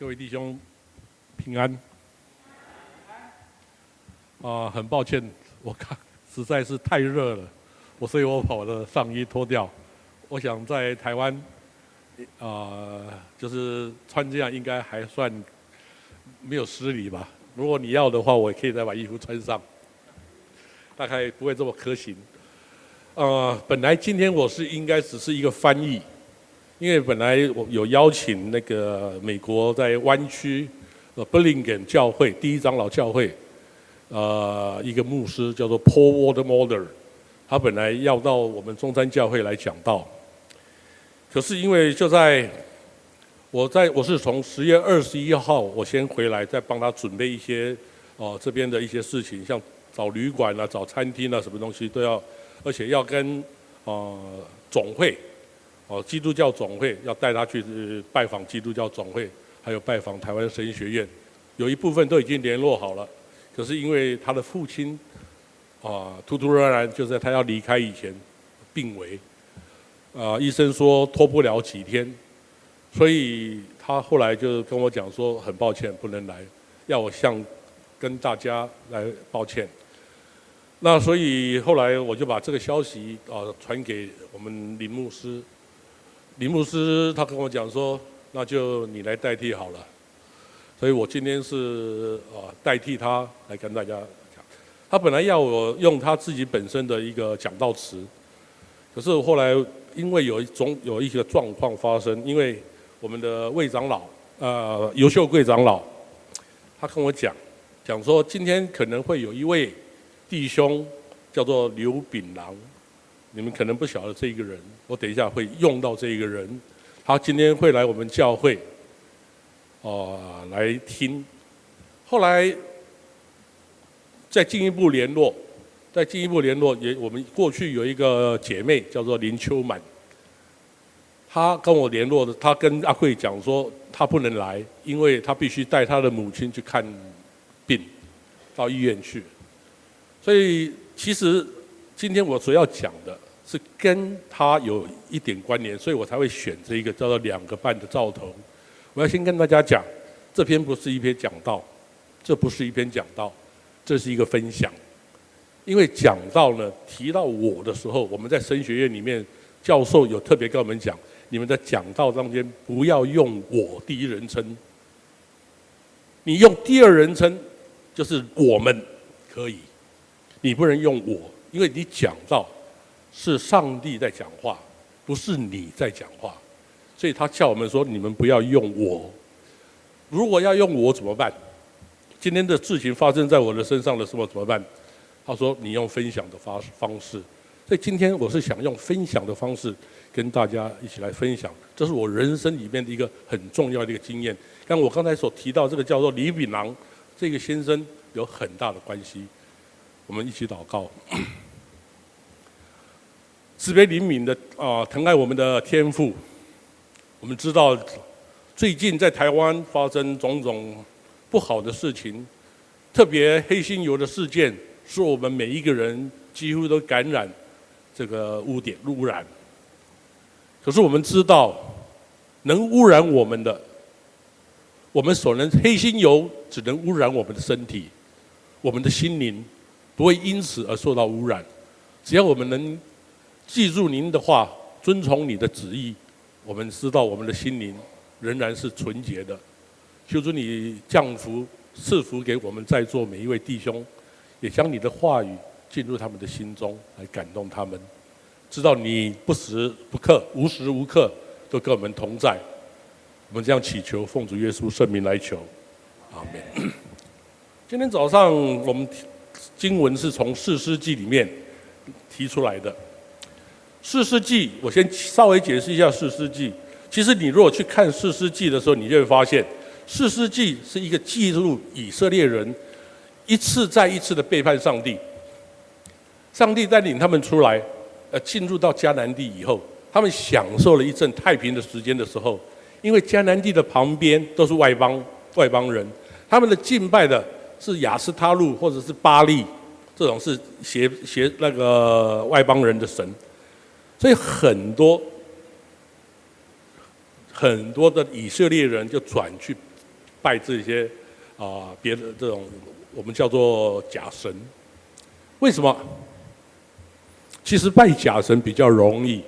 各位弟兄平安。啊、很抱歉，我看实在是太热了，我所以我把我的上衣脱掉。我想在台湾，啊、呃，就是穿这样应该还算没有失礼吧。如果你要的话，我也可以再把衣服穿上，大概不会这么可行。呃，本来今天我是应该只是一个翻译。因为本来我有邀请那个美国在湾区呃 b l i n g a n 教会第一长老教会，呃一个牧师叫做 Paul Watermolder，他本来要到我们中山教会来讲道，可是因为就在我在我是从十月二十一号我先回来，再帮他准备一些哦、呃、这边的一些事情，像找旅馆啊、找餐厅啊，什么东西都要，而且要跟呃总会。哦，基督教总会要带他去拜访基督教总会，还有拜访台湾神学院，有一部分都已经联络好了。可是因为他的父亲啊，突突然然就在他要离开以前病危，啊，医生说拖不了几天，所以他后来就跟我讲说，很抱歉不能来，要我向跟大家来抱歉。那所以后来我就把这个消息啊传给我们林牧师。林牧师他跟我讲说，那就你来代替好了，所以我今天是啊代替他来跟大家讲。他本来要我用他自己本身的一个讲道词，可是后来因为有一种有一些状况发生，因为我们的魏长老呃尤秀贵长老，他跟我讲讲说今天可能会有一位弟兄叫做刘炳郎。你们可能不晓得这一个人，我等一下会用到这一个人。他今天会来我们教会，哦、来听。后来再进一步联络，再进一步联络，也我们过去有一个姐妹叫做林秋满，她跟我联络的，她跟阿贵讲说，她不能来，因为她必须带她的母亲去看病，到医院去。所以其实。今天我所要讲的是跟他有一点关联，所以我才会选这一个叫做两个半的兆头。我要先跟大家讲，这篇不是一篇讲道，这不是一篇讲道，这是一个分享。因为讲道呢，提到我的时候，我们在神学院里面教授有特别跟我们讲，你们在讲道中间不要用我第一人称，你用第二人称就是我们可以，你不能用我。因为你讲到是上帝在讲话，不是你在讲话，所以他叫我们说：你们不要用我。如果要用我怎么办？今天的事情发生在我的身上的时候怎么办？他说：你用分享的方方式。所以今天我是想用分享的方式跟大家一起来分享，这是我人生里面的一个很重要的一个经验，跟我刚才所提到这个叫做李炳郎这个先生有很大的关系。我们一起祷告，慈悲怜悯的啊，疼爱我们的天父。我们知道，最近在台湾发生种种不好的事情，特别黑心油的事件，使我们每一个人几乎都感染这个污点污染。可是我们知道，能污染我们的，我们所能黑心油只能污染我们的身体，我们的心灵。不会因此而受到污染，只要我们能记住您的话，遵从你的旨意，我们知道我们的心灵仍然是纯洁的。求主你降福赐福给我们在座每一位弟兄，也将你的话语进入他们的心中，来感动他们，知道你不时不刻、无时无刻都跟我们同在。我们这样祈求，奉主耶稣圣名来求，阿门。今天早上我们。经文是从四师记里面提出来的。四世纪，我先稍微解释一下四世纪。其实你如果去看四世纪的时候，你就会发现，四世纪是一个记录以色列人一次再一次的背叛上帝。上帝带领他们出来，呃，进入到迦南地以后，他们享受了一阵太平的时间的时候，因为迦南地的旁边都是外邦外邦人，他们的敬拜的。是亚斯他录或者是巴力，这种是邪邪那个外邦人的神，所以很多很多的以色列人就转去拜这些啊别的这种我们叫做假神。为什么？其实拜假神比较容易，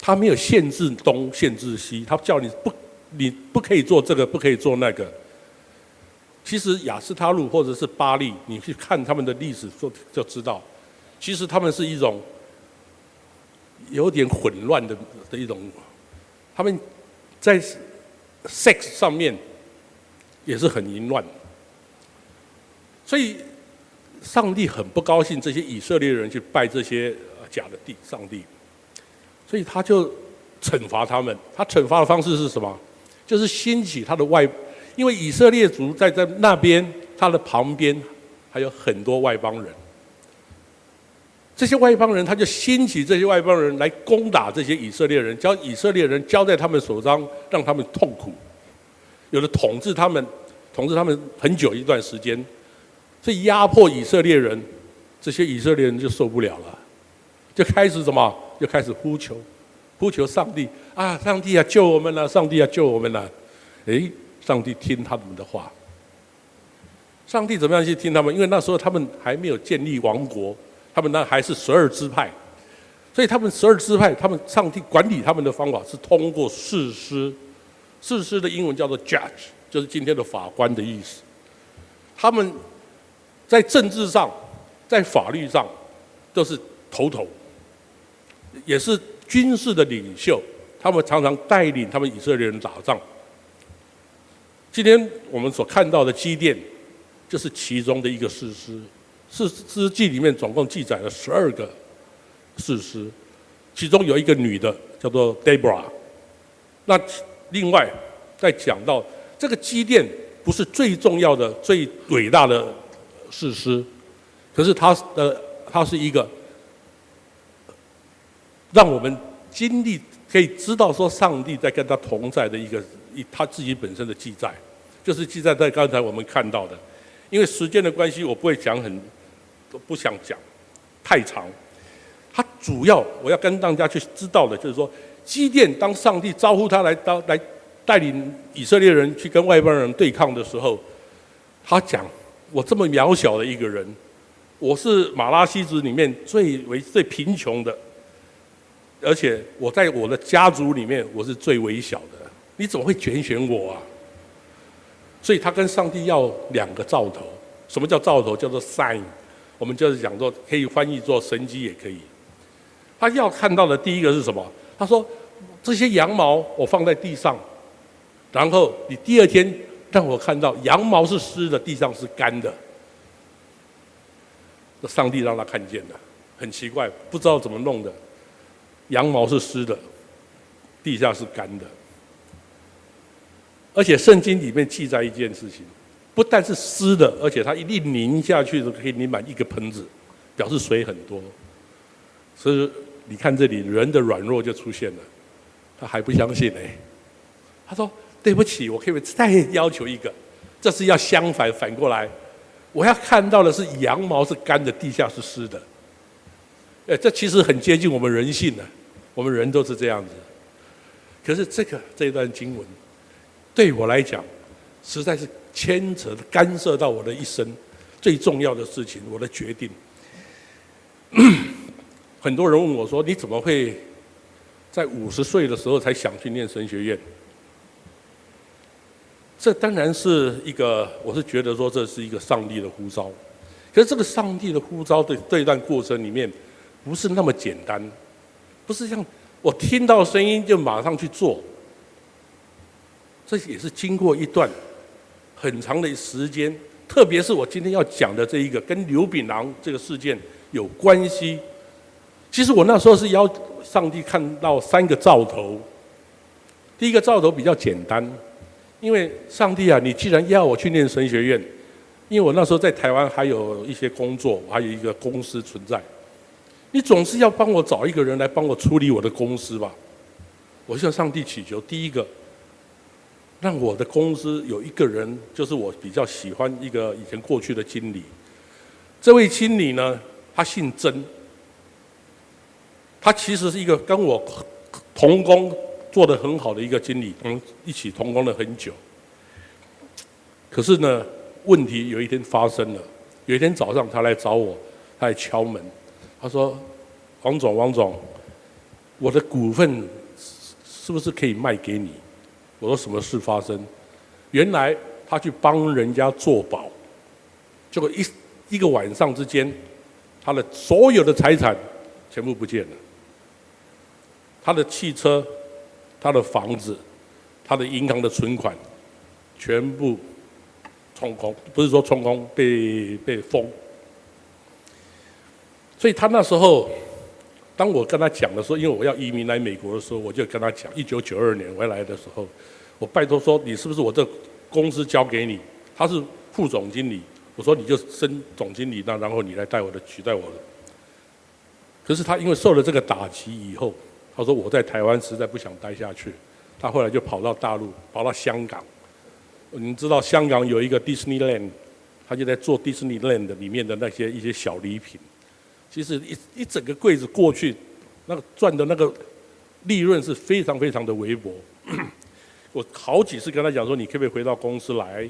他没有限制东限制西，他叫你不你不可以做这个，不可以做那个。其实亚斯他录或者是巴利，你去看他们的历史就就知道，其实他们是一种有点混乱的的一种，他们在 sex 上面也是很淫乱，所以。上帝很不高兴这些以色列人去拜这些假的地上帝，所以他就惩罚他们。他惩罚的方式是什么？就是兴起他的外，因为以色列族在在那边，他的旁边还有很多外邦人。这些外邦人他就兴起这些外邦人来攻打这些以色列人，将以色列人交在他们手上，让他们痛苦，有的统治他们，统治他们很久一段时间。这压迫以色列人，这些以色列人就受不了了，就开始什么？就开始呼求，呼求上帝啊！上帝啊，救我们了！上帝啊，救我们了！哎，上帝听他们的话。上帝怎么样去听他们？因为那时候他们还没有建立王国，他们那还是十二支派，所以他们十二支派，他们上帝管理他们的方法是通过士师，士师的英文叫做 judge，就是今天的法官的意思。他们。在政治上，在法律上，都是头头，也是军事的领袖。他们常常带领他们以色列人打仗。今天我们所看到的基甸，就是其中的一个士师。士师记里面总共记载了十二个士师，其中有一个女的叫做 Deborah。那另外再讲到这个基甸，不是最重要的、最伟大的。士师，可是它的它是一个让我们经历可以知道说上帝在跟他同在的一个一他自己本身的记载，就是记载在刚才我们看到的。因为时间的关系，我不会讲很都不想讲太长。他主要我要跟大家去知道的就是说，基甸当上帝招呼他来当来带领以色列人去跟外邦人对抗的时候，他讲。我这么渺小的一个人，我是马拉西族里面最为最贫穷的，而且我在我的家族里面我是最微小的，你怎么会拣选我啊？所以他跟上帝要两个兆头，什么叫兆头？叫做 sign，我们就是讲说可以翻译做神机也可以。他要看到的第一个是什么？他说这些羊毛我放在地上，然后你第二天。让我看到羊毛是湿的，地上是干的。这上帝让他看见了，很奇怪，不知道怎么弄的。羊毛是湿的，地下是干的。而且圣经里面记载一件事情，不但是湿的，而且它一粒淋下去就可以淋满一个盆子，表示水很多。所以你看这里人的软弱就出现了，他还不相信呢。他说。对不起，我可以再要求一个，这是要相反反过来，我要看到的是羊毛是干的，地下是湿的。哎，这其实很接近我们人性的，我们人都是这样子。可是这个这一段经文，对我来讲，实在是牵扯干涉到我的一生最重要的事情，我的决定。很多人问我说：“你怎么会在五十岁的时候才想去念神学院？”这当然是一个，我是觉得说这是一个上帝的呼召，可是这个上帝的呼召的这一段过程里面，不是那么简单，不是像我听到声音就马上去做，这也是经过一段很长的时间，特别是我今天要讲的这一个跟刘炳郎这个事件有关系。其实我那时候是邀上帝看到三个兆头，第一个兆头比较简单。因为上帝啊，你既然要我去念神学院，因为我那时候在台湾还有一些工作，还有一个公司存在，你总是要帮我找一个人来帮我处理我的公司吧。我向上帝祈求，第一个，让我的公司有一个人，就是我比较喜欢一个以前过去的经理。这位经理呢，他姓曾，他其实是一个跟我同工。做得很好的一个经理，我们一起同工了很久。可是呢，问题有一天发生了。有一天早上，他来找我，他来敲门，他说：“王总，王总，我的股份是不是可以卖给你？”我说：“什么事发生？”原来他去帮人家做保，结果一一个晚上之间，他的所有的财产全部不见了，他的汽车、他的房子、他的银行的存款，全部充公，不是说充公，被被封。所以他那时候，当我跟他讲的时候，因为我要移民来美国的时候，我就跟他讲，一九九二年回来的时候。我拜托说，你是不是我这公司交给你？他是副总经理，我说你就升总经理，那然后你来带我的，取代我的。可是他因为受了这个打击以后，他说我在台湾实在不想待下去，他后来就跑到大陆，跑到香港。你知道香港有一个 Disneyland，他就在做 Disneyland 里面的那些一些小礼品。其实一一整个柜子过去，那个赚的那个利润是非常非常的微薄。我好几次跟他讲说，你可不可以回到公司来？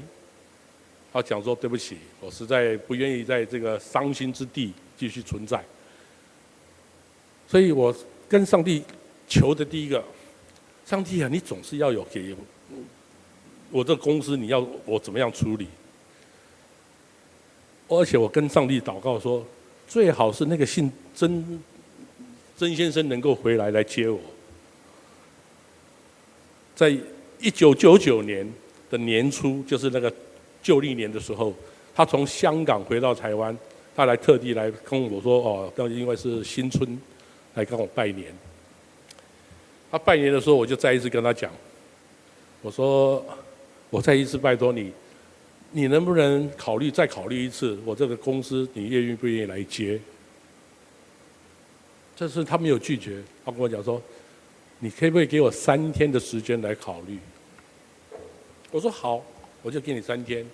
他讲说对不起，我实在不愿意在这个伤心之地继续存在。所以我跟上帝求的第一个，上帝啊，你总是要有给我这公司，你要我怎么样处理？而且我跟上帝祷告说，最好是那个姓曾曾先生能够回来来接我，在。一九九九年的年初，就是那个旧历年的时候，他从香港回到台湾，他来特地来跟我说：“哦，那因为是新春，来跟我拜年。”他拜年的时候，我就再一次跟他讲：“我说，我再一次拜托你，你能不能考虑再考虑一次，我这个公司你愿意不愿意来接？”这是他没有拒绝，他跟我讲说。你可不可以给我三天的时间来考虑？我说好，我就给你三天。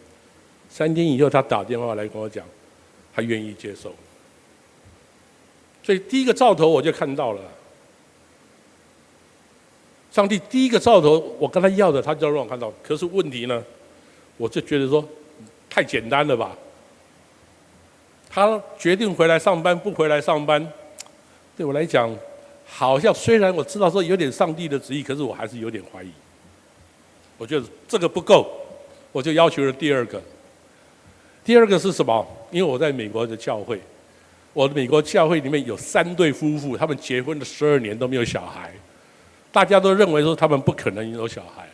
三天以后，他打电话来跟我讲，他愿意接受。所以第一个兆头我就看到了。上帝第一个兆头，我跟他要的，他就让我看到。可是问题呢，我就觉得说，太简单了吧？他决定回来上班，不回来上班，对我来讲。好像虽然我知道说有点上帝的旨意，可是我还是有点怀疑。我觉得这个不够，我就要求了第二个。第二个是什么？因为我在美国的教会，我的美国教会里面有三对夫妇，他们结婚了十二年都没有小孩，大家都认为说他们不可能有小孩。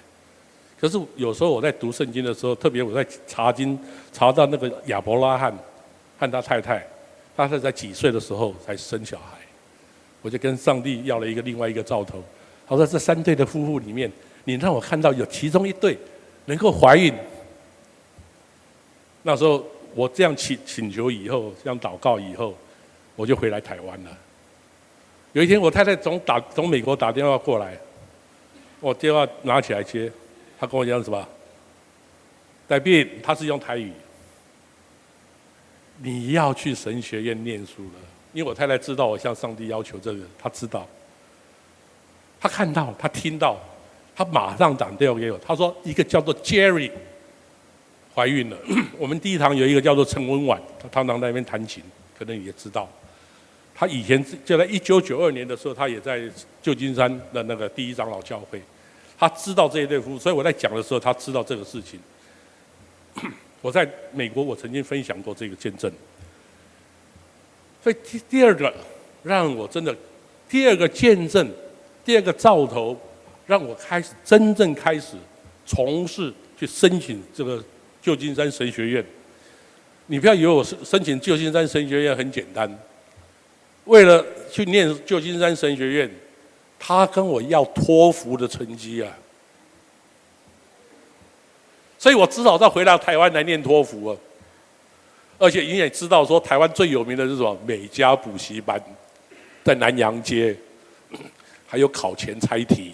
可是有时候我在读圣经的时候，特别我在查经查到那个亚伯拉罕和他太太，他是在几岁的时候才生小孩？我就跟上帝要了一个另外一个兆头，他说，这三对的夫妇里面，你让我看到有其中一对能够怀孕。那时候我这样请请求以后，这样祷告以后，我就回来台湾了。有一天我太太从打从美国打电话过来，我电话拿起来接，他跟我讲什么？代币，她是用台语，你要去神学院念书了。因为我太太知道我向上帝要求这个，她知道，她看到，她听到，她马上打电话给我，她说一个叫做 Jerry 怀孕了。我们第一堂有一个叫做陈文婉，她常常在那边弹琴，可能也知道。她以前就在一九九二年的时候，她也在旧金山的那个第一长老教会，他知道这一对夫妇，所以我在讲的时候，他知道这个事情。我在美国，我曾经分享过这个见证。所以第第二个，让我真的第二个见证，第二个兆头，让我开始真正开始从事去申请这个旧金山神学院。你不要以为我申申请旧金山神学院很简单，为了去念旧金山神学院，他跟我要托福的成绩啊，所以我只好再回到台湾来念托福啊。而且你也知道，说台湾最有名的是什么？美加补习班，在南阳街，还有考前猜题。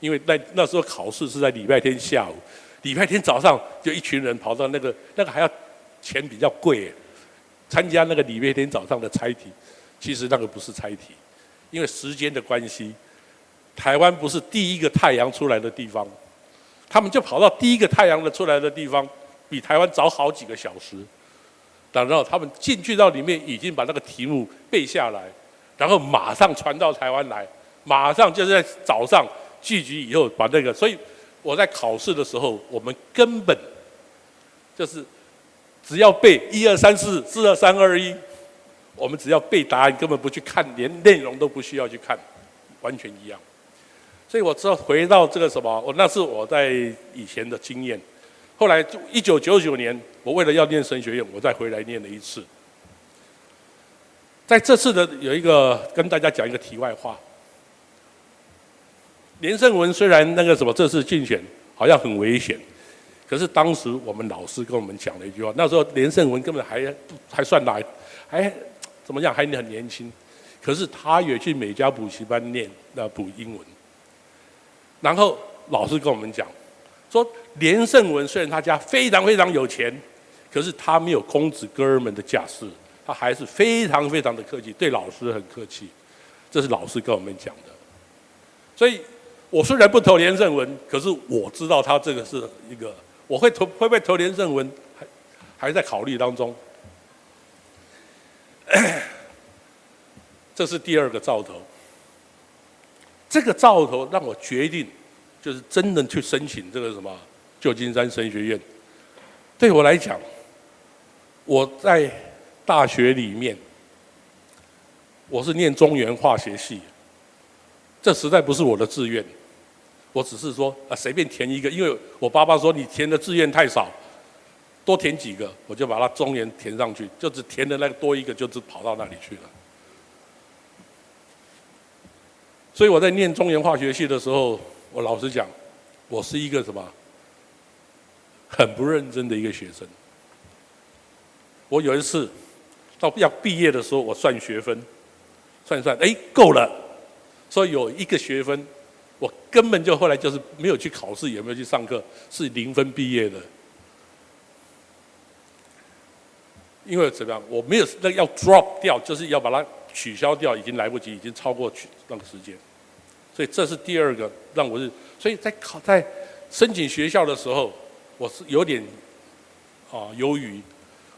因为那那时候考试是在礼拜天下午，礼拜天早上就一群人跑到那个那个还要钱比较贵，参加那个礼拜天早上的猜题。其实那个不是猜题，因为时间的关系，台湾不是第一个太阳出来的地方。他们就跑到第一个太阳的出来的地方，比台湾早好几个小时。然后他们进去到里面，已经把那个题目背下来，然后马上传到台湾来，马上就是在早上聚集以后把那个。所以我在考试的时候，我们根本就是只要背一二三四四二三二一，我们只要背答案，根本不去看，连内容都不需要去看，完全一样。所以我知道回到这个什么，我那是我在以前的经验。后来就一九九九年，我为了要念神学院，我再回来念了一次。在这次的有一个跟大家讲一个题外话。连胜文虽然那个什么这次竞选好像很危险，可是当时我们老师跟我们讲了一句话，那时候连胜文根本还还算来，还怎么样还很年轻，可是他也去每家补习班念那补英文。然后老师跟我们讲。说连胜文虽然他家非常非常有钱，可是他没有公子哥儿们的架势，他还是非常非常的客气，对老师很客气。这是老师跟我们讲的。所以，我虽然不投连胜文，可是我知道他这个是一个，我会投会不会投连胜文，还还在考虑当中。这是第二个兆头。这个兆头让我决定。就是真的去申请这个什么旧金山神学院，对我来讲，我在大学里面，我是念中原化学系，这实在不是我的志愿，我只是说啊随便填一个，因为我爸爸说你填的志愿太少，多填几个，我就把它中原填上去，就只填的那个多一个，就只跑到那里去了。所以我在念中原化学系的时候。我老实讲，我是一个什么很不认真的一个学生。我有一次到要毕业的时候，我算学分，算一算，哎，够了。所以有一个学分，我根本就后来就是没有去考试，也没有去上课，是零分毕业的。因为怎么样，我没有那要 drop 掉，就是要把它取消掉，已经来不及，已经超过去那个时间。所以这是第二个让我是，所以在考在申请学校的时候，我是有点啊犹豫，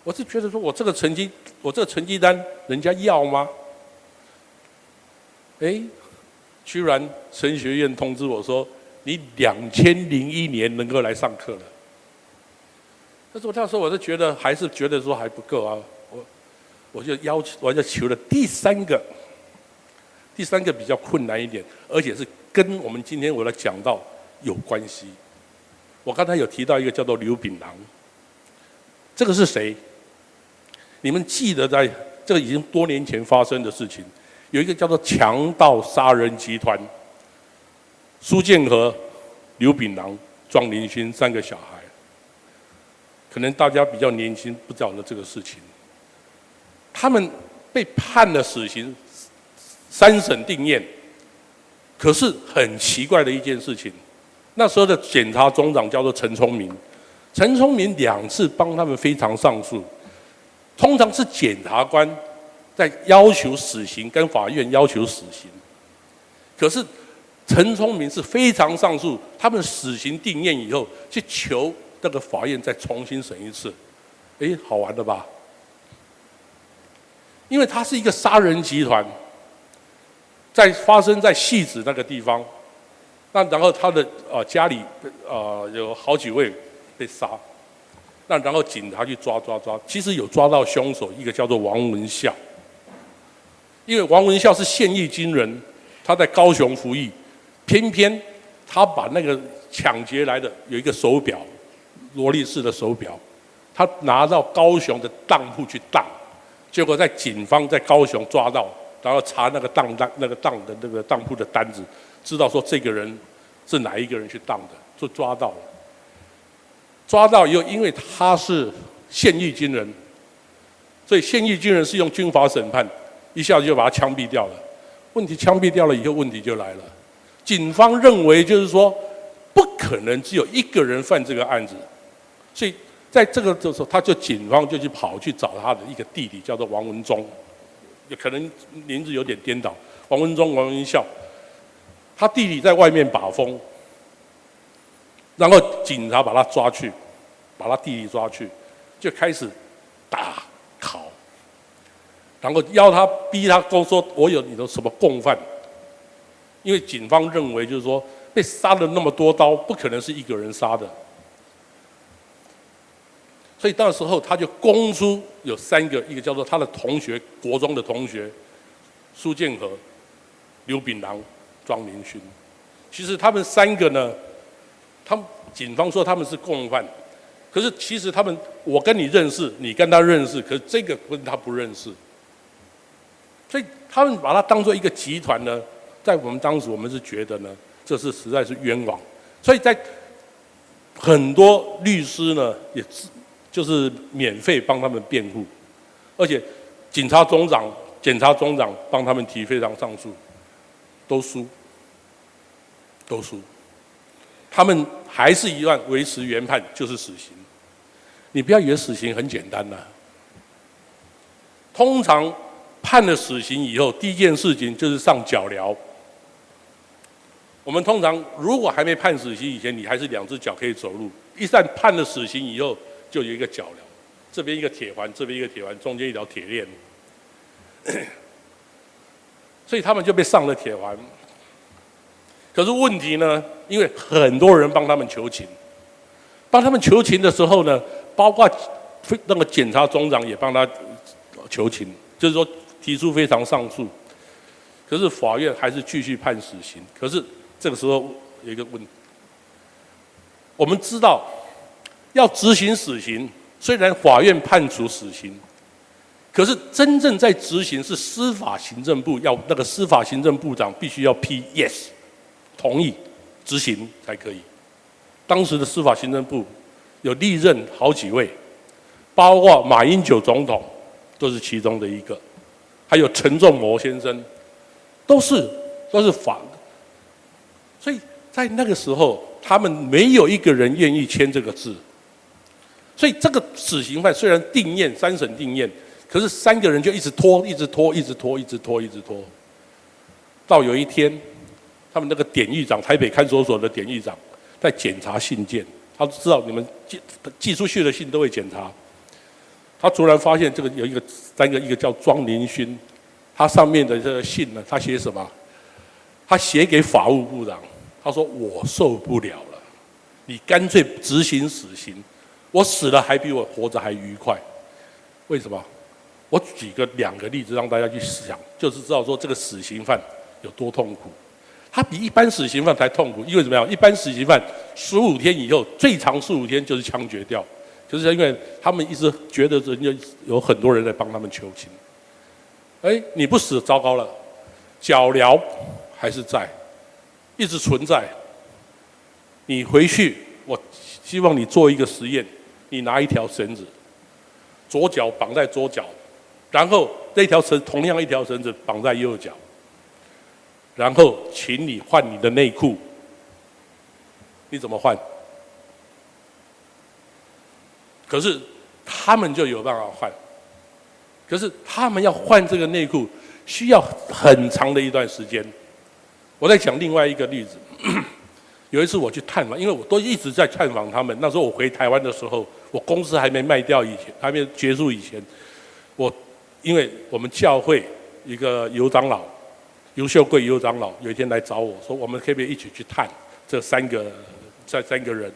我是觉得说我这个成绩，我这个成绩单人家要吗？哎，居然神学院通知我说，你两千零一年能够来上课了。但是我那时候我是觉得还是觉得说还不够啊，我我就要求我就求了第三个。第三个比较困难一点，而且是跟我们今天我来讲到有关系。我刚才有提到一个叫做刘炳郎，这个是谁？你们记得在这个已经多年前发生的事情，有一个叫做强盗杀人集团，苏建和、刘炳郎、庄林勋三个小孩，可能大家比较年轻不知道的这个事情，他们被判了死刑。三审定谳，可是很奇怪的一件事情，那时候的检察总长叫做陈聪明，陈聪明两次帮他们非常上诉，通常是检察官在要求死刑，跟法院要求死刑，可是陈聪明是非常上诉，他们死刑定谳以后，去求那个法院再重新审一次，哎，好玩的吧？因为他是一个杀人集团。在发生在戏子那个地方，那然后他的、呃、家里、呃、有好几位被杀，那然后警察去抓抓抓，其实有抓到凶手，一个叫做王文孝，因为王文孝是现役军人，他在高雄服役，偏偏他把那个抢劫来的有一个手表，罗力士的手表，他拿到高雄的当铺去当，结果在警方在高雄抓到。然后查那个当当那个当的那个当铺的单子，知道说这个人是哪一个人去当的，就抓到了。抓到以后，因为他是现役军人，所以现役军人是用军法审判，一下子就把他枪毙掉了。问题枪毙掉了以后，问题就来了。警方认为就是说，不可能只有一个人犯这个案子，所以在这个的时候，他就警方就去跑去找他的一个弟弟，叫做王文忠。也可能名字有点颠倒，王文忠、王文孝，他弟弟在外面把风，然后警察把他抓去，把他弟弟抓去，就开始打拷，然后要他逼他都说我有你的什么共犯，因为警方认为就是说被杀了那么多刀，不可能是一个人杀的，所以到时候他就供出有三个，一个叫做他的同学，国中的同学苏建和、刘炳郎、庄明勋，其实他们三个呢。他们警方说他们是共犯，可是其实他们，我跟你认识，你跟他认识，可是这个跟他不认识，所以他们把他当做一个集团呢，在我们当时，我们是觉得呢，这是实在是冤枉，所以在很多律师呢，也是就是免费帮他们辩护，而且警察总长、检察总长帮他们提非常上诉，都输，都输。他们还是一样维持原判，就是死刑。你不要以为死刑很简单呐。通常判了死刑以后，第一件事情就是上脚镣。我们通常如果还没判死刑以前，你还是两只脚可以走路。一旦判了死刑以后，就有一个脚镣，这边一个铁环，这边一个铁环，中间一条铁链。所以他们就被上了铁环。可是问题呢？因为很多人帮他们求情，帮他们求情的时候呢，包括那个检察总长也帮他求情，就是说提出非常上诉。可是法院还是继续判死刑。可是这个时候有一个问，我们知道要执行死刑，虽然法院判处死刑，可是真正在执行是司法行政部要那个司法行政部长必须要批 yes。同意执行才可以。当时的司法行政部有历任好几位，包括马英九总统都是其中的一个，还有陈仲谋先生，都是都是反的。所以在那个时候，他们没有一个人愿意签这个字。所以这个死刑犯虽然定谳三审定谳，可是三个人就一直拖，一直拖，一直拖，一直拖，一直拖，到有一天。他们那个典狱长，台北看守所的典狱长，在检查信件，他知道你们寄寄出去的信都会检查。他突然发现这个有一个三个，一个叫庄林勋，他上面的这个信呢，他写什么？他写给法务部长，他说：“我受不了了，你干脆执行死刑，我死了还比我活着还愉快。为什么？我举个两个例子让大家去想，就是知道说这个死刑犯有多痛苦。”他比一般死刑犯还痛苦，因为怎么样？一般死刑犯十五天以后，最长十五天就是枪决掉，就是因为他们一直觉得人家有很多人在帮他们求情。哎，你不死，糟糕了，脚镣还是在，一直存在。你回去，我希望你做一个实验，你拿一条绳子，左脚绑在左脚，然后这条绳同样一条绳子绑在右脚。然后，请你换你的内裤。你怎么换？可是他们就有办法换。可是他们要换这个内裤，需要很长的一段时间。我在讲另外一个例子。有一次我去探访，因为我都一直在探访他们。那时候我回台湾的时候，我公司还没卖掉以前，还没结束以前，我因为我们教会一个尤长老。尤秀贵尤长老有一天来找我说：“我们可不可以一起去探这三个这三个人？”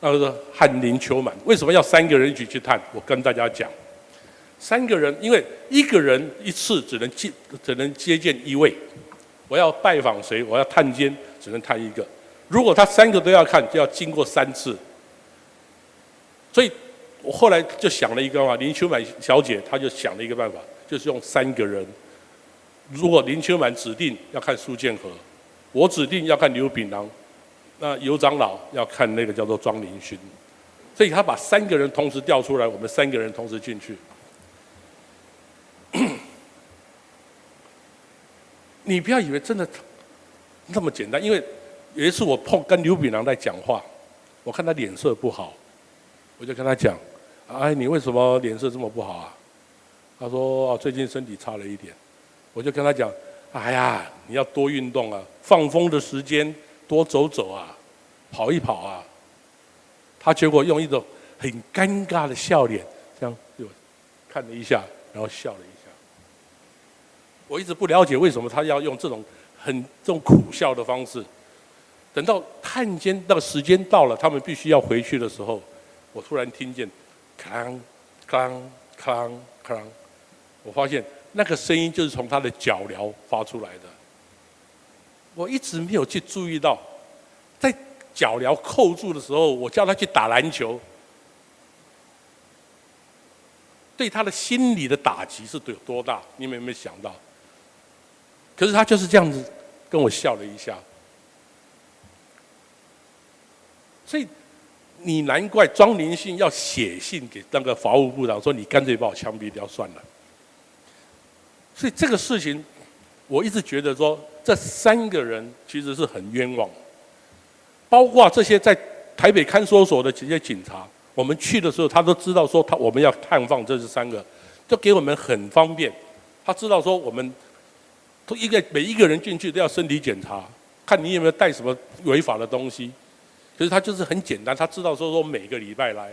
那个说翰林秋满为什么要三个人一起去探？我跟大家讲，三个人，因为一个人一次只能接只能接见一位。我要拜访谁？我要探监，只能探一个。如果他三个都要看，就要经过三次。所以我后来就想了一个办法，林秋满小姐她就想了一个办法，就是用三个人。如果林秋满指定要看苏建和，我指定要看刘炳郎，那尤长老要看那个叫做庄林勋，所以他把三个人同时调出来，我们三个人同时进去。你不要以为真的那么简单，因为有一次我碰跟刘炳郎在讲话，我看他脸色不好，我就跟他讲：“哎，你为什么脸色这么不好啊？”他说：“最近身体差了一点。”我就跟他讲：“哎呀，你要多运动啊，放风的时间多走走啊，跑一跑啊。”他结果用一种很尴尬的笑脸，这样对我看了一下，然后笑了一下。我一直不了解为什么他要用这种很这种苦笑的方式。等到探监那个时间到了，他们必须要回去的时候，我突然听见，哐哐哐哐，我发现那个声音就是从他的脚镣发出来的。我一直没有去注意到，在脚镣扣住的时候，我叫他去打篮球，对他的心理的打击是有多大？你们有没有想到？可是他就是这样子跟我笑了一下。所以，你难怪庄林信要写信给那个法务部长说：“你干脆把我枪毙掉算了。”所以这个事情，我一直觉得说，这三个人其实是很冤枉。包括这些在台北看守所的这些警察，我们去的时候，他都知道说他我们要探访这是三个，就给我们很方便。他知道说我们，都一个每一个人进去都要身体检查，看你有没有带什么违法的东西。其实他就是很简单，他知道说说每个礼拜来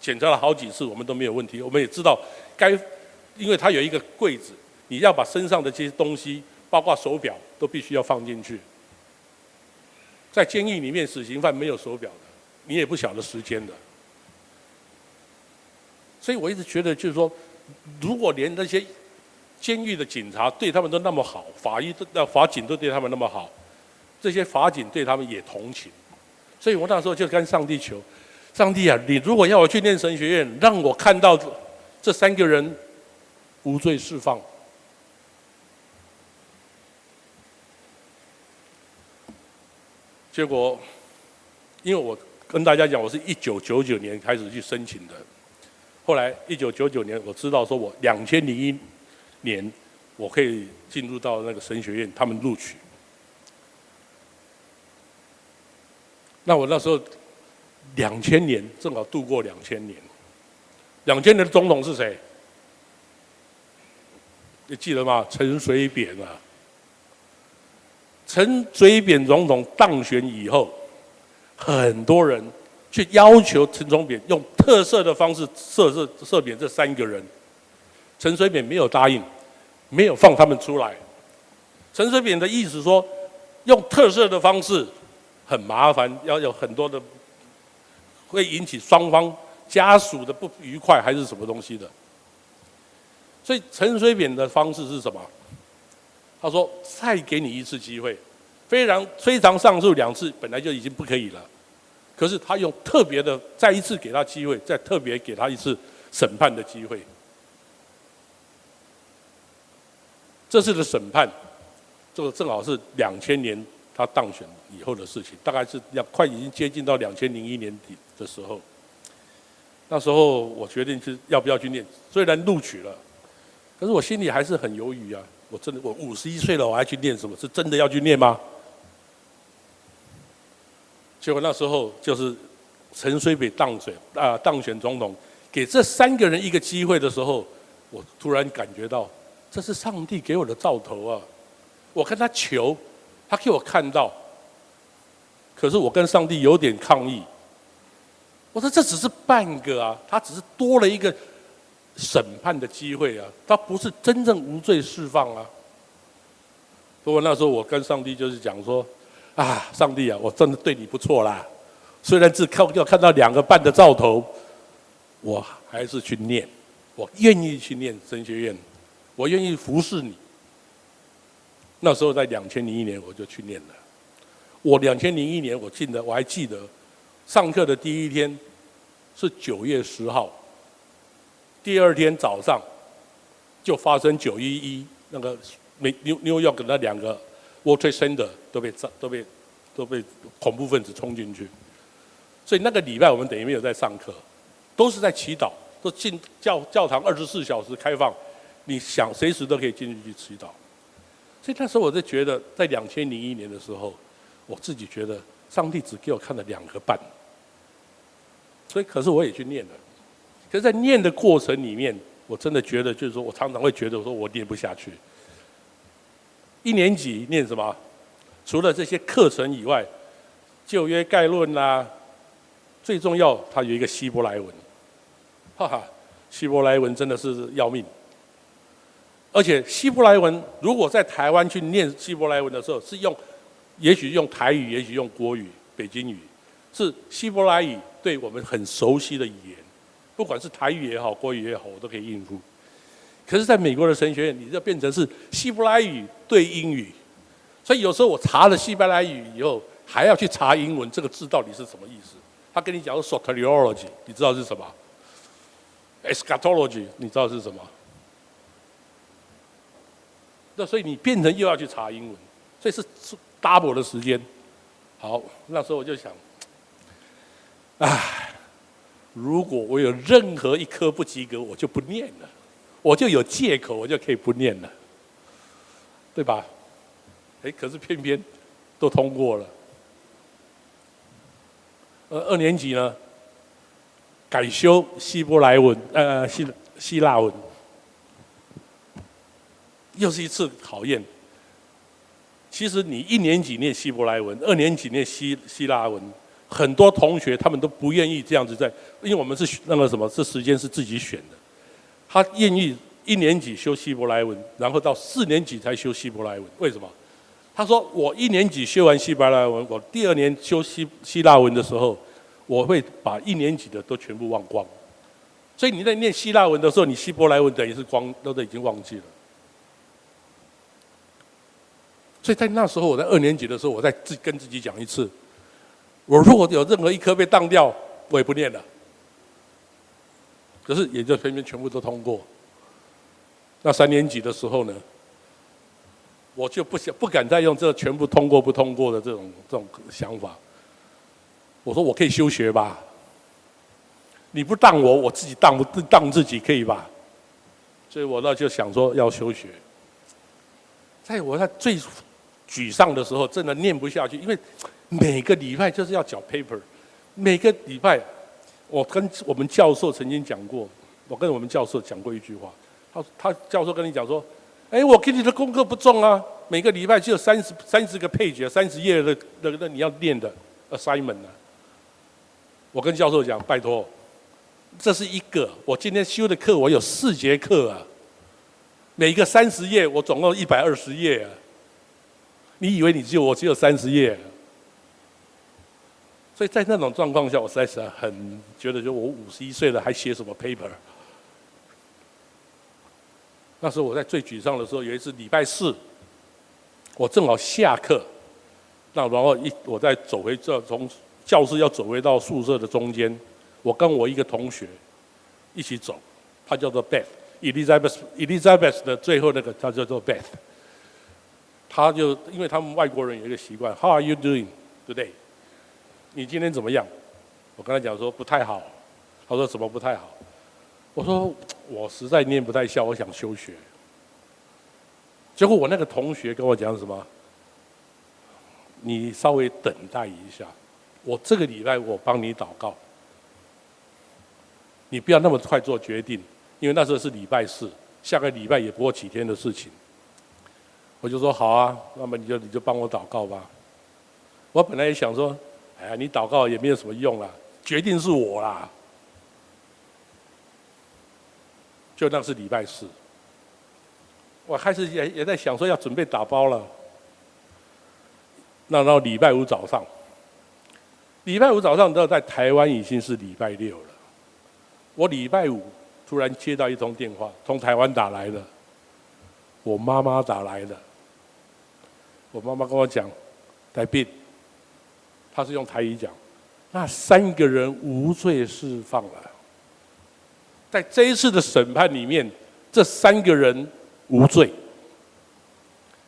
检查了好几次，我们都没有问题。我们也知道该，因为他有一个柜子，你要把身上的这些东西，包括手表，都必须要放进去。在监狱里面，死刑犯没有手表的，你也不晓得时间的。所以我一直觉得，就是说，如果连那些监狱的警察对他们都那么好，法医都、法警都对他们那么好，这些法警对他们也同情。所以我那时候就跟上帝求，上帝啊，你如果要我去念神学院，让我看到这三个人无罪释放。结果，因为我跟大家讲，我是一九九九年开始去申请的，后来一九九九年我知道说我两千零一年我可以进入到那个神学院，他们录取。那我那时候，两千年正好度过两千年。两千年的总统是谁？你记得吗？陈水扁啊。陈水扁总统当选以后，很多人去要求陈水扁用特赦的方式赦赦赦免这三个人。陈水扁没有答应，没有放他们出来。陈水扁的意思说，用特赦的方式。很麻烦，要有很多的，会引起双方家属的不愉快，还是什么东西的。所以陈水扁的方式是什么？他说：“再给你一次机会，非常非常上诉两次，本来就已经不可以了。可是他用特别的再一次给他机会，再特别给他一次审判的机会。这次的审判，这个正好是两千年。”他当选以后的事情，大概是要快已经接近到两千零一年底的时候。那时候我决定是要不要去念，虽然录取了，可是我心里还是很犹豫啊。我真的，我五十一岁了，我还去念什么？是真的要去念吗？结果那时候就是陈水扁当选啊、当选总统，给这三个人一个机会的时候，我突然感觉到这是上帝给我的兆头啊！我跟他求。他给我看到，可是我跟上帝有点抗议。我说这只是半个啊，他只是多了一个审判的机会啊，他不是真正无罪释放啊。不过那时候我跟上帝就是讲说，啊，上帝啊，我真的对你不错啦。虽然只靠要看到两个半的兆头，我还是去念，我愿意去念神学院，我愿意服侍你。那时候在两千零一年我就去念了。我两千零一年我进的，我还记得上课的第一天是九月十号，第二天早上就发生九一一那个美纽纽约的那两个 World Trade Center 都被炸都被都被恐怖分子冲进去，所以那个礼拜我们等于没有在上课，都是在祈祷，都进教教堂二十四小时开放，你想随时都可以进去去祈祷。所以那时候我就觉得，在两千零一年的时候，我自己觉得上帝只给我看了两个半，所以可是我也去念了。可是，在念的过程里面，我真的觉得，就是说我常常会觉得，我说我念不下去。一年级念什么？除了这些课程以外，旧约概论啦、最重要，它有一个希伯来文，哈哈，希伯来文真的是要命。而且希伯来文如果在台湾去念希伯来文的时候，是用，也许用台语，也许用国语、北京语，是希伯来语对我们很熟悉的语言，不管是台语也好，国语也好，我都可以应付。可是，在美国的神学院，你就变成是希伯来语对英语，所以有时候我查了希伯来语以后，还要去查英文，这个字到底是什么意思？他跟你讲说 soteriology，你知道是什么？eschatology，你知道是什么？那所以你变成又要去查英文，所以是 double 的时间。好，那时候我就想，唉，如果我有任何一科不及格，我就不念了，我就有借口，我就可以不念了，对吧？哎，可是偏偏都通过了。呃，二年级呢，改修希伯来文，呃，希希腊文，又是一次考验。其实你一年级念希伯来文，二年级念希希腊文，很多同学他们都不愿意这样子在，因为我们是那个什么，这时间是自己选的。他愿意一年级修希伯来文，然后到四年级才修希伯来文，为什么？他说：“我一年级修完希伯来文，我第二年修希希腊文的时候，我会把一年级的都全部忘光。所以你在念希腊文的时候，你希伯来文等于是光都都已经忘记了。所以在那时候，我在二年级的时候，我再自跟自己讲一次：我如果有任何一科被当掉，我也不念了。可是也就偏偏全部都通过。那三年级的时候呢？”我就不想不敢再用这全部通过不通过的这种这种想法。我说我可以休学吧？你不当我，我自己当不当自己可以吧？所以我那就想说要休学。在我在最沮丧的时候，真的念不下去，因为 每个礼拜就是要缴 paper，每个礼拜我跟我们教授曾经讲过，我跟我们教授讲过一句话，他他教授跟你讲说。哎，我给你的功课不重啊，每个礼拜只有三十三十个 page，三十页的那那你要念的 assignment 呢、我跟教授讲，拜托，这是一个我今天修的课，我有四节课啊，每一个三十页，我总共一百二十页啊。你以为你只有我只有三十页？所以在那种状况下，我实在是很觉得，就我五十一岁了，还写什么 paper？那时候我在最沮丧的时候，有一次礼拜四，我正好下课，那然后一我再走回这从教室要走回到宿舍的中间，我跟我一个同学一起走，他叫做 Beth，Elizabeth Elizabeth 的最后那个他叫做 Beth，他就因为他们外国人有一个习惯，How are you doing today？你今天怎么样？我跟他讲说不太好，他说怎么不太好？我说我实在念不太下，我想休学。结果我那个同学跟我讲什么？你稍微等待一下，我这个礼拜我帮你祷告。你不要那么快做决定，因为那时候是礼拜四，下个礼拜也不过几天的事情。我就说好啊，那么你就你就帮我祷告吧。我本来也想说，哎呀，你祷告也没有什么用啦，决定是我啦。就那是礼拜四，我开始也也在想说要准备打包了。那到礼拜五早上，礼拜五早上都要在台湾已经是礼拜六了。我礼拜五突然接到一通电话，从台湾打来的，我妈妈打来的。我妈妈跟我讲，台币，她是用台语讲，那三个人无罪释放了。在这一次的审判里面，这三个人无罪。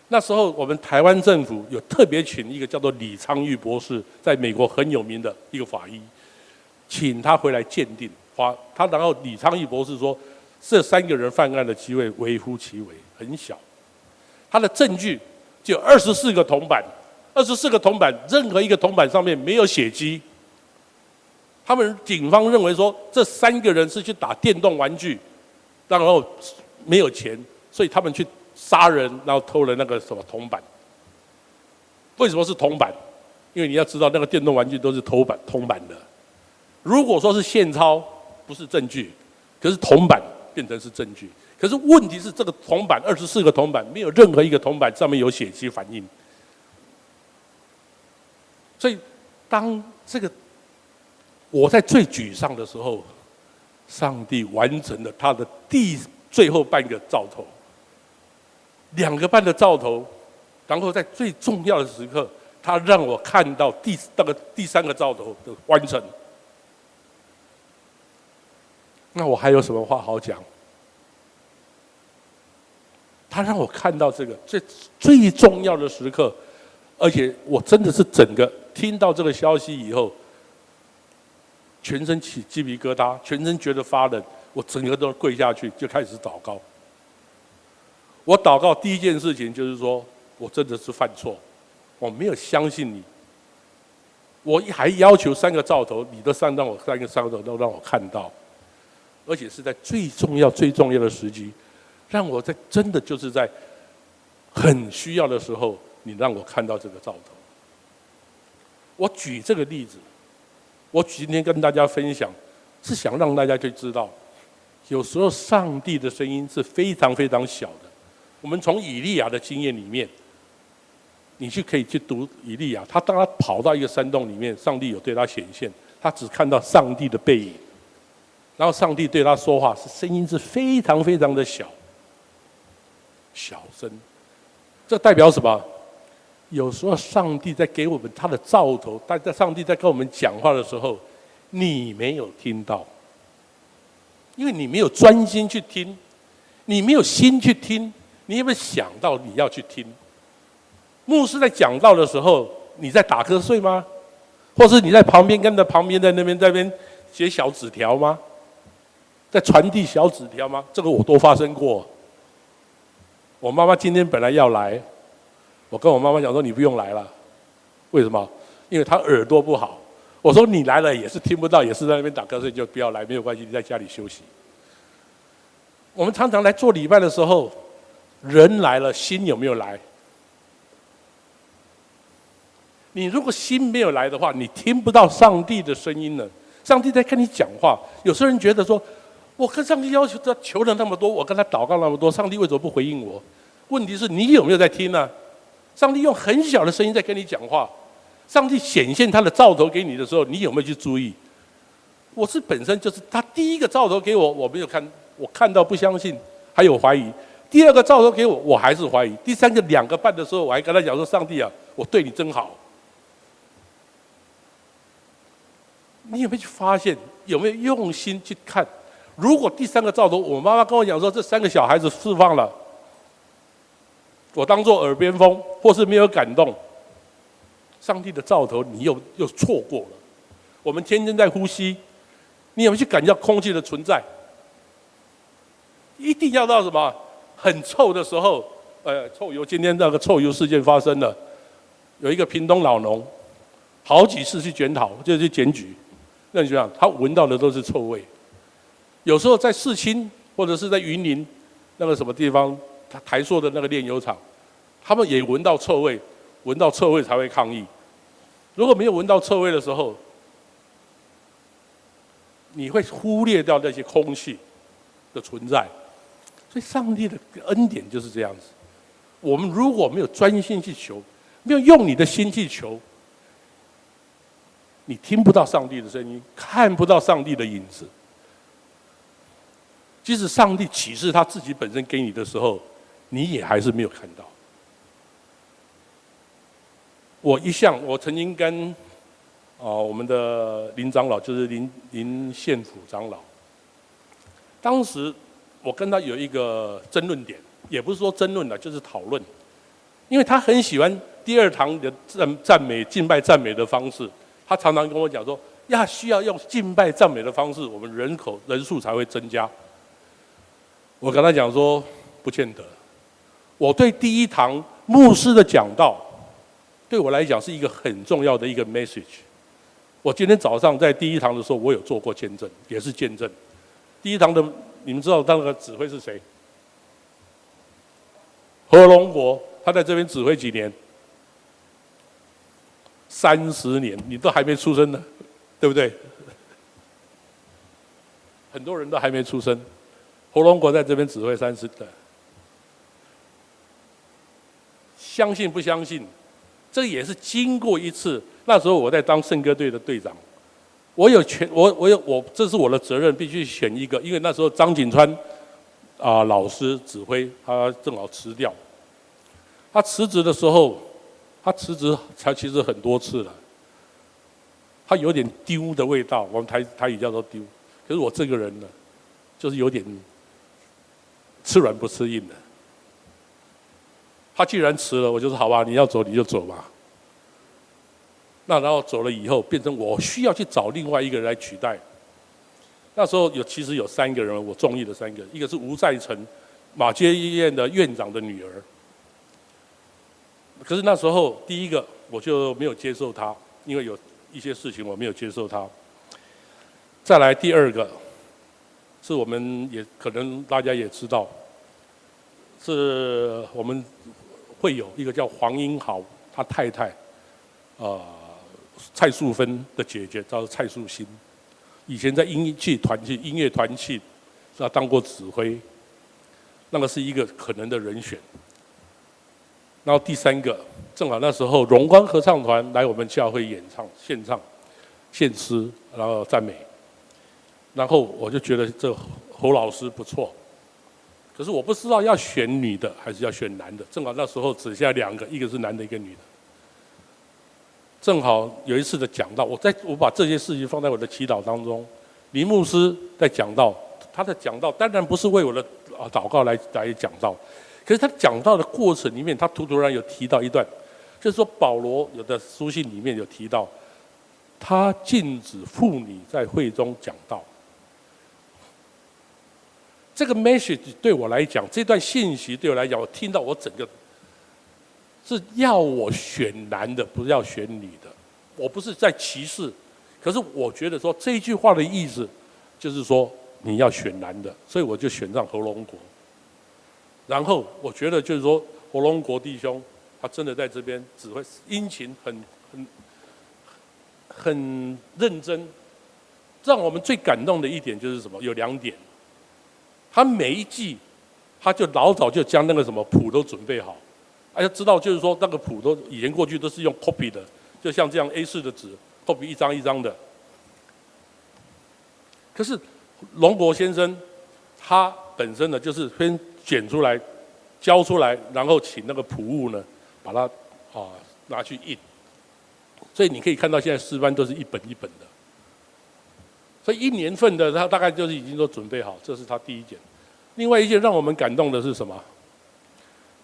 那时候，我们台湾政府有特别请一个叫做李昌钰博士，在美国很有名的一个法医，请他回来鉴定。法他然后李昌钰博士说，这三个人犯案的机会微乎其微，很小。他的证据就二十四个铜板，二十四个铜板，任何一个铜板上面没有血迹。他们警方认为说，这三个人是去打电动玩具，然后没有钱，所以他们去杀人，然后偷了那个什么铜板。为什么是铜板？因为你要知道，那个电动玩具都是偷板铜板的。如果说是现钞，不是证据，可是铜板变成是证据。可是问题是，这个铜板二十四个铜板，没有任何一个铜板上面有血迹反应。所以，当这个我在最沮丧的时候，上帝完成了他的第最后半个兆头，两个半的兆头，然后在最重要的时刻，他让我看到第那个第三个兆头的完成。那我还有什么话好讲？他让我看到这个最最重要的时刻，而且我真的是整个听到这个消息以后，全身起鸡皮疙瘩，全身觉得发冷，我整个都跪下去就开始祷告。我祷告第一件事情就是说，我真的是犯错，我没有相信你，我还要求三个兆头，你都上让我三个兆头都让我看到。而且是在最重要、最重要的时机，让我在真的就是在很需要的时候，你让我看到这个兆头。我举这个例子，我今天跟大家分享，是想让大家去知道，有时候上帝的声音是非常非常小的。我们从以利亚的经验里面，你去可以去读以利亚，他当他跑到一个山洞里面，上帝有对他显现，他只看到上帝的背影。然后上帝对他说话，是声音是非常非常的小，小声。这代表什么？有时候上帝在给我们他的兆头，但在上帝在跟我们讲话的时候，你没有听到，因为你没有专心去听，你没有心去听，你有没有想到你要去听？牧师在讲道的时候，你在打瞌睡吗？或是你在旁边跟着旁边在那边在那边写小纸条吗？在传递小纸条吗？这个我都发生过。我妈妈今天本来要来，我跟我妈妈讲说：“你不用来了。”为什么？因为她耳朵不好。我说：“你来了也是听不到，也是在那边打瞌睡，就不要来，没有关系，你在家里休息。”我们常常来做礼拜的时候，人来了，心有没有来？你如果心没有来的话，你听不到上帝的声音了。上帝在跟你讲话。有些人觉得说。我跟上帝要求他求了那么多，我跟他祷告那么多，上帝为什么不回应我？问题是你有没有在听呢？上帝用很小的声音在跟你讲话，上帝显现他的兆头给你的时候，你有没有去注意？我是本身就是他第一个兆头给我，我没有看，我看到不相信，还有怀疑。第二个兆头给我，我还是怀疑。第三个两个半的时候，我还跟他讲说：“上帝啊，我对你真好。”你有没有去发现？有没有用心去看？如果第三个兆头，我妈妈跟我讲说，这三个小孩子释放了，我当做耳边风，或是没有感动，上帝的兆头你又又错过了。我们天天在呼吸，你有没有去感觉到空气的存在？一定要到什么很臭的时候，呃，臭油。今天那个臭油事件发生了，有一个屏东老农，好几次去检讨，就是去检举，那你想，他闻到的都是臭味。有时候在世青或者是在云林那个什么地方，台台塑的那个炼油厂，他们也闻到臭味，闻到臭味才会抗议。如果没有闻到臭味的时候，你会忽略掉那些空气的存在。所以上帝的恩典就是这样子。我们如果没有专心去求，没有用你的心去求，你听不到上帝的声音，看不到上帝的影子。即使上帝启示他自己本身给你的时候，你也还是没有看到。我一向，我曾经跟啊、我们的林长老，就是林林宪府长老，当时我跟他有一个争论点，也不是说争论了，就是讨论，因为他很喜欢第二堂的赞赞美敬拜赞美的方式，他常常跟我讲说，呀，需要用敬拜赞美的方式，我们人口人数才会增加。我跟他讲说，不见得。我对第一堂牧师的讲道，对我来讲是一个很重要的一个 message。我今天早上在第一堂的时候，我有做过见证，也是见证。第一堂的，你们知道他那个指挥是谁？何龙国，他在这边指挥几年？三十年，你都还没出生呢，对不对？很多人都还没出生，侯龙国在这边指挥三师的。相信不相信？这也是经过一次。那时候我在当圣歌队的队长，我有权，我我有我，这是我的责任，必须选一个。因为那时候张景川啊、老师指挥，他正好辞掉。他辞职的时候，他辞职才其实很多次了。他有点丢的味道，我们台台语叫做丢。可是我这个人呢，就是有点吃软不吃硬的。他既然辞了，我就说好吧，你要走你就走吧。那然后走了以后，变成我需要去找另外一个人来取代。那时候有其实有三个人，我中意的三个，一个是吴在成，马街医院的院长的女儿。可是那时候第一个我就没有接受他，因为有一些事情我没有接受他。再来第二个，是我们也可能大家也知道，是我们会有一个叫黄英豪，他太太，啊、呃，蔡素芬的姐姐叫蔡素欣，以前在音乐团去、音乐团去，是他当过指挥，那个是一个可能的人选。然后第三个，正好那时候荣光合唱团来我们教会演唱、献唱、献诗，然后赞美。然后我就觉得这侯老师不错，可是我不知道要选女的还是要选男的。正好那时候只剩下两个，一个是男的，一个女的。正好有一次的讲道，我在我把这些事情放在我的祈祷当中。林牧师在讲道，他的讲道当然不是为我的啊祷告来来讲道。可是他讲到的过程里面，他突突然有提到一段，就是说保罗有的书信里面有提到，他禁止妇女在会中讲道。这个 message 对我来讲，这段信息对我来讲，我听到我整个是要我选男的，不是要选女的。我不是在歧视，可是我觉得说这一句话的意思就是说你要选男的，所以我就选上侯龙国。然后我觉得就是说，侯龙国弟兄他真的在这边指挥，殷勤很很很认真。让我们最感动的一点就是什么？有两点。他每一季，他就老早就将那个什么谱都准备好，而且知道就是说那个谱都以前过去都是用 copy 的，就像这样 A4 的纸，copy 一张一张的。可是龙国先生他本身呢，就是先。剪出来，交出来，然后请那个谱务呢，把它啊拿去印。所以你可以看到现在诗班都是一本一本的。所以一年份的他大概就是已经都准备好，这是他第一件。另外一件让我们感动的是什么？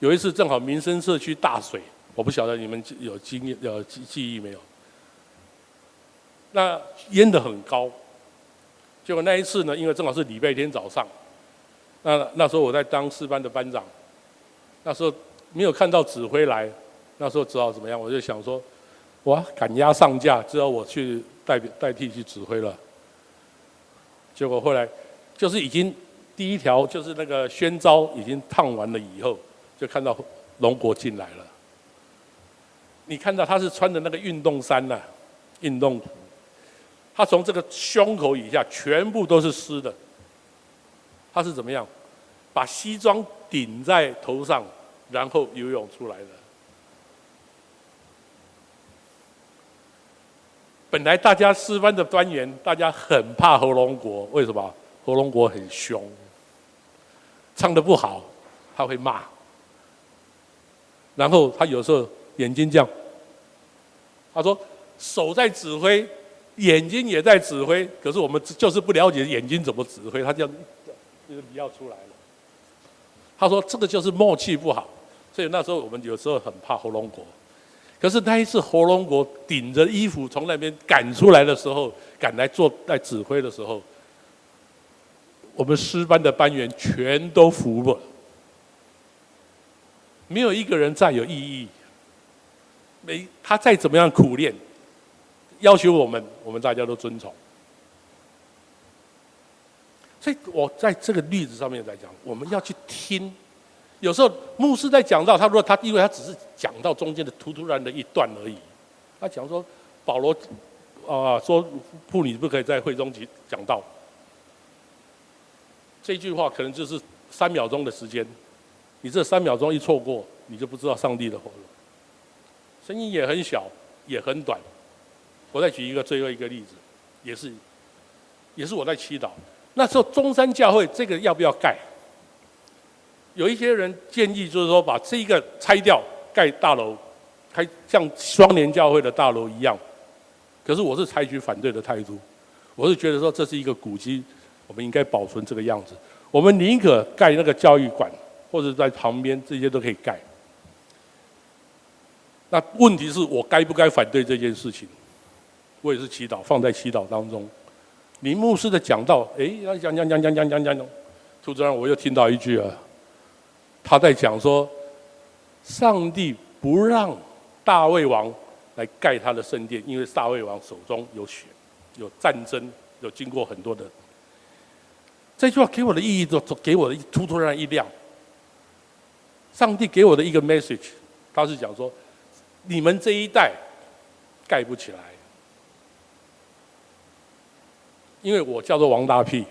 有一次正好民生社区大水，我不晓得你们有经验有记忆没有？那淹得很高，结果那一次呢，因为正好是礼拜天早上。那那时候我在当四班的班长，那时候没有看到指挥来，那时候只好怎么样？我就想说，哇，赶鸭上架，只好我去代代替去指挥了。结果后来就是已经第一条就是那个宣召已经烫完了以后，就看到龙国进来了。你看到他是穿的那个运动衫呐、运动服，他从这个胸口以下全部都是湿的。他是怎么样？把西装顶在头上，然后游泳出来的。本来大家四班的班员，大家很怕侯龙国，为什么？侯龙国很凶，唱得不好，他会骂。然后他有时候眼睛这样，他说手在指挥，眼睛也在指挥，可是我们就是不了解眼睛怎么指挥，他这样。就是你要出来了。他说：“这个就是默契不好，所以那时候我们有时候很怕侯龙国。可是那一次侯龙国顶着衣服从那边赶出来的时候，赶来做来指挥的时候，我们师班的班员全都服了，没有一个人再有异议。没他再怎么样苦练，要求我们，我们大家都遵从。”所以我在这个例子上面来讲，我们要去听。有时候牧师在讲到他，如果他因为他只是讲到中间的突突然的一段而已，他讲说保罗啊说妇女不可以在会中讲讲到，这句话可能就是三秒钟的时间，你这三秒钟一错过，你就不知道上帝的活了。声音也很小，也很短。我再举一个最后一个例子，也是，也是我在祈祷。那时候中山教会这个要不要盖？有一些人建议就是说把这一个拆掉，盖大楼，开像双联教会的大楼一样。可是我是采取反对的态度，我是觉得说这是一个古迹，我们应该保存这个样子。我们宁可盖那个教育馆，或者在旁边这些都可以盖。那问题是我该不该反对这件事情？我也是祈祷，放在祈祷当中。林牧师的讲道，哎，讲讲讲讲讲讲讲，突然我又听到一句啊，他在讲说，上帝不让大卫王来盖他的圣殿，因为大卫王手中有血，有战争，有经过很多的。这句话给我的意义，就给我的突突然一亮。上帝给我的一个 message，他是讲说。你们这一代盖不起来，因为我叫做王大屁，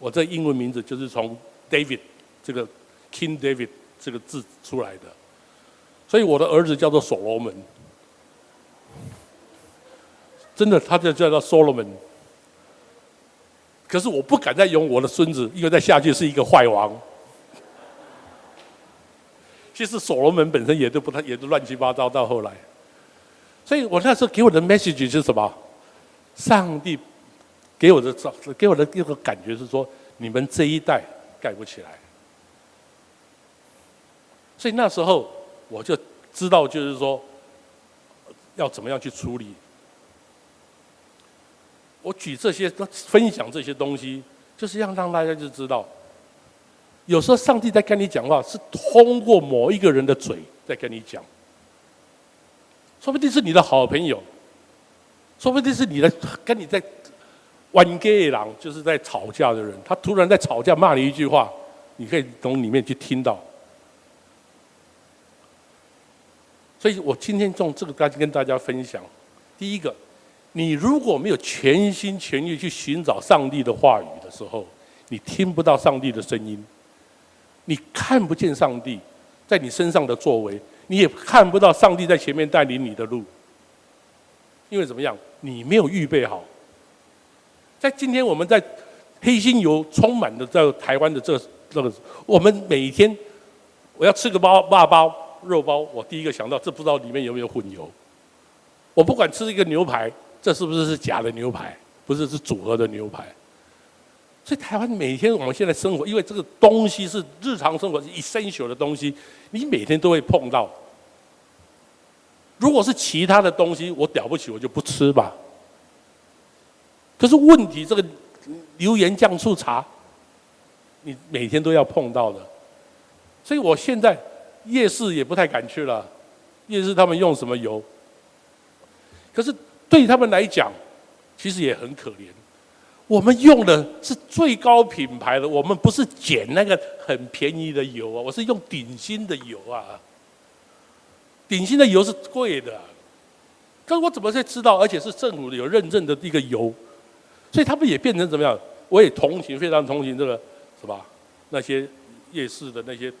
我这英文名字就是从 David 这个 King David 这个字出来的，所以我的儿子叫做所罗门，真的他就叫做 Solomon，可是我不敢再用我的孙子，因为再下去是一个坏王。其实所罗门本身也都不太，也都乱七八糟。到后来，所以我那时候给我的 message 是什么？上帝给我的给我的一个感觉是说，你们这一代盖不起来。所以那时候我就知道，就是说要怎么样去处理。我举这些分享这些东西，就是要让大家就知道。有时候上帝在跟你讲话，是通过某一个人的嘴在跟你讲，说不定是你的好朋友，说不定是你的跟你在玩 gay 狼，就是在吵架的人，他突然在吵架骂你一句话，你可以从里面去听到。所以我今天用这个跟跟大家分享，第一个，你如果没有全心全意去寻找上帝的话语的时候，你听不到上帝的声音。你看不见上帝在你身上的作为，你也看不到上帝在前面带领你的路，因为怎么样？你没有预备好。在今天我们在黑心油充满的在台湾的这这个，我们每天我要吃个包肉包肉包，我第一个想到这不知道里面有没有混油。我不管吃一个牛排，这是不是是假的牛排？不是，是组合的牛排。所以台湾每天我们现在生活，因为这个东西是日常生活是 essential 的东西，你每天都会碰到。如果是其他的东西，我了不起我就不吃吧。可是问题，这个油盐酱醋茶，你每天都要碰到的。所以我现在夜市也不太敢去了，夜市他们用什么油？可是对他们来讲，其实也很可怜。我们用的是最高品牌的，我们不是捡那个很便宜的油啊，我是用顶新的油啊。顶新的油是贵的，可是我怎么会知道？而且是政府有认证的一个油，所以他们也变成怎么样？我也同情，非常同情这个，是吧？那些夜市的那些，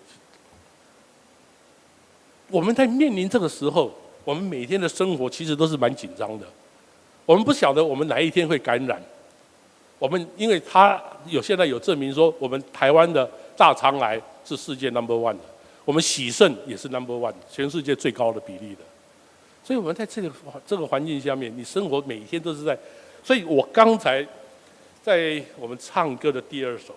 我们在面临这个时候，我们每天的生活其实都是蛮紧张的。我们不晓得我们哪一天会感染。我们因为他有现在有证明说，我们台湾的大肠癌是世界 number one 的，我们洗肾也是 number one，全世界最高的比例的。所以我们在这个这个环境下面，你生活每一天都是在。所以我刚才在我们唱歌的第二首，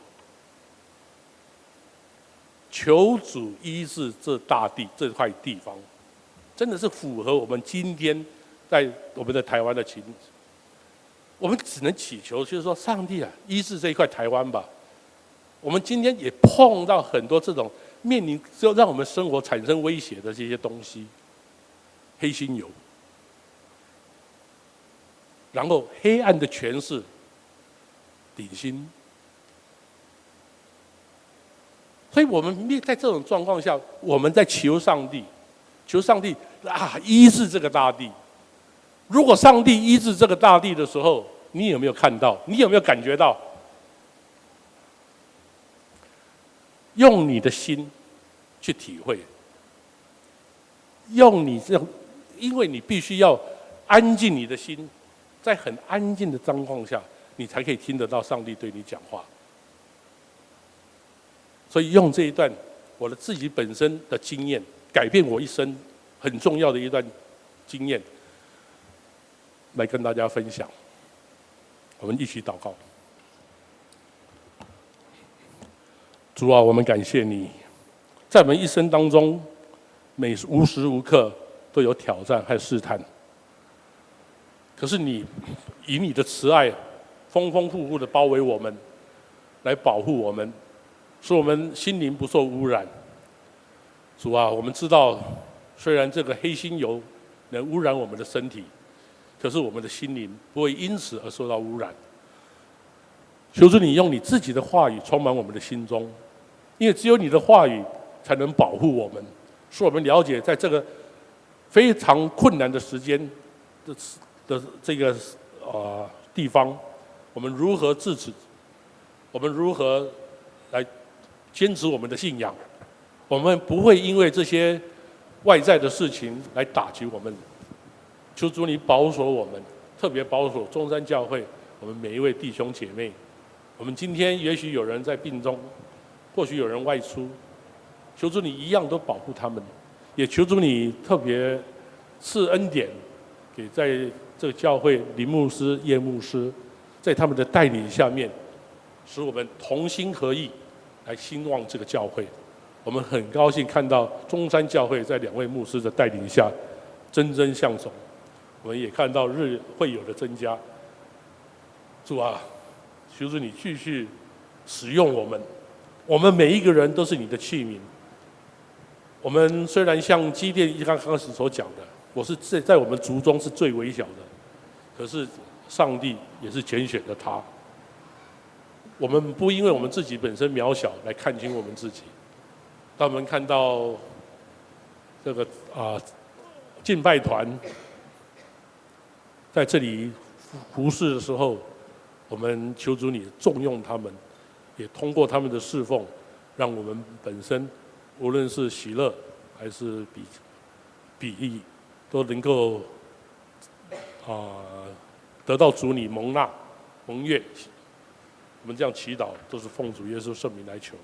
求主医治这大地这块地方，真的是符合我们今天在我们的台湾的情。我们只能祈求，就是说，上帝啊，医治这一块台湾吧。我们今天也碰到很多这种面临就让我们生活产生威胁的这些东西，黑心油，然后黑暗的权势，顶新。所以我们在这种状况下，我们在求上帝，求上帝啊，医治这个大地。如果上帝医治这个大地的时候，你有没有看到？你有没有感觉到？用你的心去体会，用你这，因为你必须要安静你的心，在很安静的状况下，你才可以听得到上帝对你讲话。所以用这一段我的自己本身的经验，改变我一生很重要的一段经验，来跟大家分享。我们一起祷告。主啊，我们感谢你，在我们一生当中，每无时无刻都有挑战和试探。可是你以你的慈爱，丰丰富富的包围我们，来保护我们，使我们心灵不受污染。主啊，我们知道，虽然这个黑心油能污染我们的身体，可是我们的心灵不会因此而受到污染。求主你用你自己的话语充满我们的心中。因为只有你的话语才能保护我们，使我们了解在这个非常困难的时间的的这个呃地方，我们如何自持，我们如何坚持我们的信仰，我们不会因为这些外在的事情来打击我们。求主你保守我们，特别保守中山教会我们每一位弟兄姐妹。我们今天也许有人在病中。或许有人外出，求主你一样都保护他们，也求主你特别赐恩典给在这个教会林牧师、叶牧师，在他们的带领下面，使我们同心合意来兴旺这个教会。我们很高兴看到中山教会在两位牧师的带领下蒸蒸向总，我们也看到日会友的增加。主啊，求主你继续使用我们。我们每一个人都是你的器皿。我们虽然像基甸一刚开始所讲的，我是在在我们族中是最微小的，可是上帝也是拣选的他。我们不因为我们自己本身渺小来看轻我们自己。当我们看到这个啊敬拜团在这里服侍的时候，我们求主你重用他们。也通过他们的侍奉，让我们本身无论是喜乐还是比比喻，都能够啊、得到主你蒙纳蒙悦。我们这样祈祷，都是奉主耶稣圣名来求。